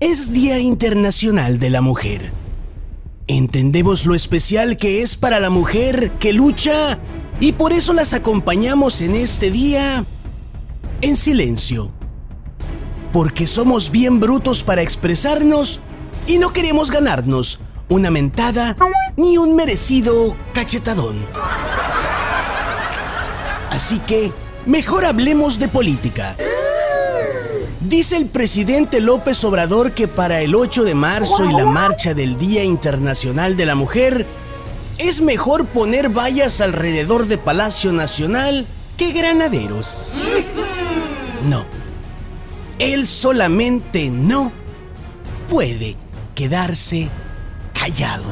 es Día Internacional de la Mujer. Entendemos lo especial que es para la mujer que lucha y por eso las acompañamos en este día en silencio. Porque somos bien brutos para expresarnos y no queremos ganarnos una mentada ni un merecido cachetadón. Así que mejor hablemos de política. Dice el presidente López Obrador que para el 8 de marzo y la marcha del Día Internacional de la Mujer, es mejor poner vallas alrededor de Palacio Nacional que granaderos. No. Él solamente no puede quedarse callado.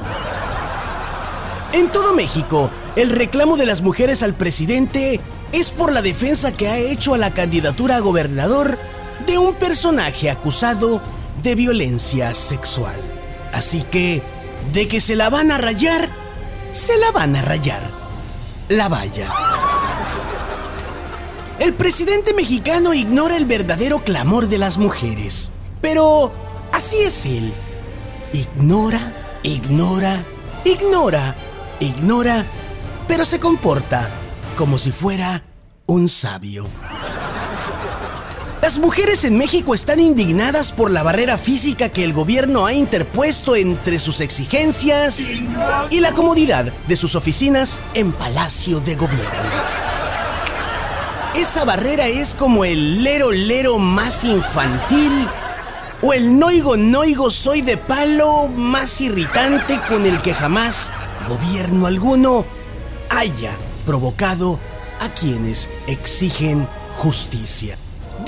En todo México, el reclamo de las mujeres al presidente es por la defensa que ha hecho a la candidatura a gobernador de un personaje acusado de violencia sexual. Así que, de que se la van a rayar, se la van a rayar. La valla. El presidente mexicano ignora el verdadero clamor de las mujeres. Pero así es él. Ignora, ignora, ignora, ignora, pero se comporta como si fuera un sabio. Las mujeres en México están indignadas por la barrera física que el gobierno ha interpuesto entre sus exigencias y la comodidad de sus oficinas en Palacio de Gobierno. Esa barrera es como el lero lero más infantil o el noigo noigo soy de palo más irritante con el que jamás gobierno alguno haya provocado a quienes exigen justicia.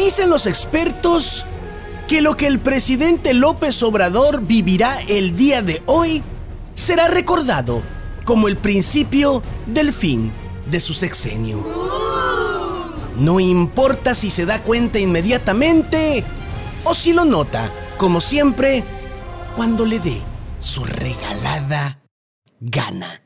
Dicen los expertos que lo que el presidente López Obrador vivirá el día de hoy será recordado como el principio del fin de su sexenio. No importa si se da cuenta inmediatamente o si lo nota, como siempre, cuando le dé su regalada gana.